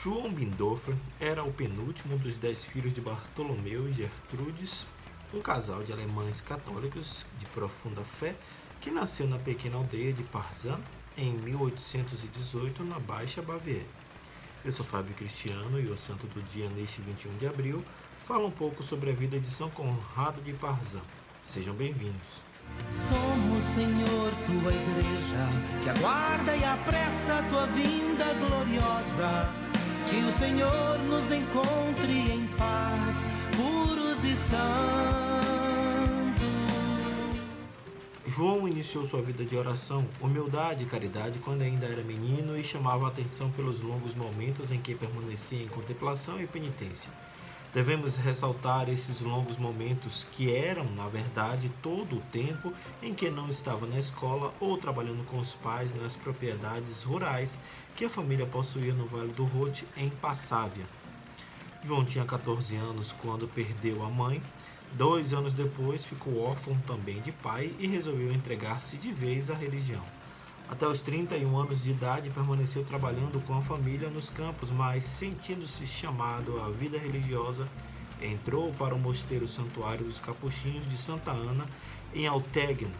João Bindorfer era o penúltimo dos dez filhos de Bartolomeu e Gertrudes, um casal de alemães católicos de profunda fé que nasceu na pequena aldeia de Parzan em 1818 na Baixa Baviera. Eu sou Fábio Cristiano e o santo do dia neste 21 de abril fala um pouco sobre a vida de São Conrado de Parzan. Sejam bem-vindos. Somos, Senhor, tua igreja, que aguarda e apressa a tua vinda gloriosa que o Senhor nos encontre em paz, puros e santos. João iniciou sua vida de oração, humildade e caridade quando ainda era menino e chamava a atenção pelos longos momentos em que permanecia em contemplação e penitência. Devemos ressaltar esses longos momentos que eram, na verdade, todo o tempo em que não estava na escola ou trabalhando com os pais nas propriedades rurais que a família possuía no Vale do Rote, em Passávia. João tinha 14 anos quando perdeu a mãe. Dois anos depois, ficou órfão também de pai e resolveu entregar-se de vez à religião. Até os 31 anos de idade, permaneceu trabalhando com a família nos campos, mas, sentindo-se chamado à vida religiosa, entrou para o mosteiro santuário dos Capuchinhos de Santa Ana, em Altegno,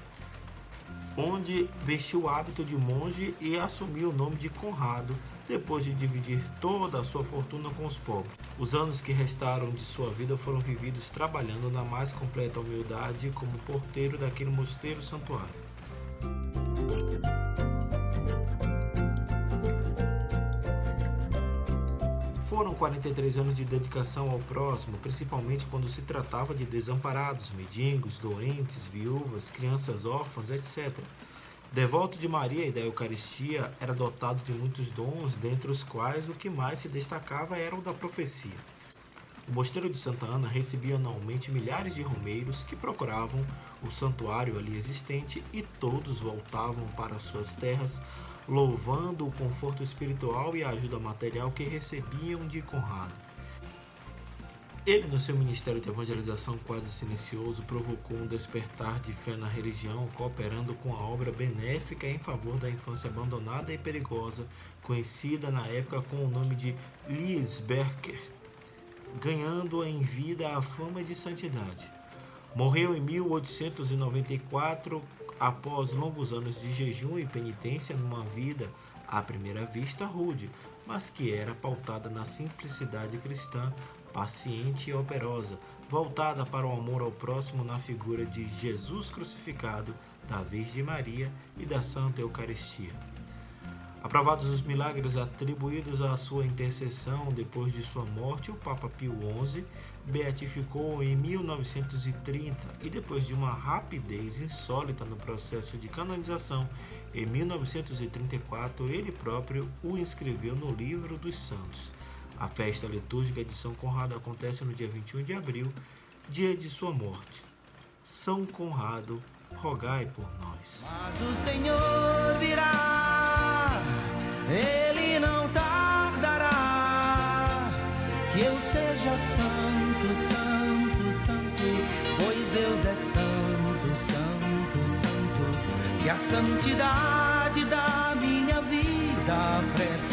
onde vestiu o hábito de monge e assumiu o nome de Conrado, depois de dividir toda a sua fortuna com os pobres. Os anos que restaram de sua vida foram vividos trabalhando na mais completa humildade como porteiro daquele mosteiro santuário. Foram 43 anos de dedicação ao próximo, principalmente quando se tratava de desamparados, mendigos, doentes, viúvas, crianças órfãs, etc. Devoto de Maria e da Eucaristia, era dotado de muitos dons, dentre os quais o que mais se destacava era o da profecia. O mosteiro de Santa Ana recebia anualmente milhares de romeiros que procuravam o santuário ali existente e todos voltavam para suas terras louvando o conforto espiritual e a ajuda material que recebiam de Conrado. Ele, no seu ministério de evangelização quase silencioso, provocou um despertar de fé na religião, cooperando com a obra benéfica em favor da infância abandonada e perigosa, conhecida na época com o nome de Liesberger, ganhando em vida a fama de santidade. Morreu em 1894 após longos anos de jejum e penitência numa vida à primeira vista rude, mas que era pautada na simplicidade cristã, paciente e operosa, voltada para o amor ao próximo na figura de Jesus crucificado, da Virgem Maria e da Santa Eucaristia. Aprovados os milagres atribuídos à sua intercessão depois de sua morte, o Papa Pio XI beatificou em 1930 e depois de uma rapidez insólita no processo de canonização, em 1934 ele próprio o inscreveu no Livro dos Santos. A festa litúrgica de São Conrado acontece no dia 21 de abril, dia de sua morte. São Conrado, rogai por nós. Santo, santo, santo, pois Deus é santo, santo, santo, que a santidade da minha vida prece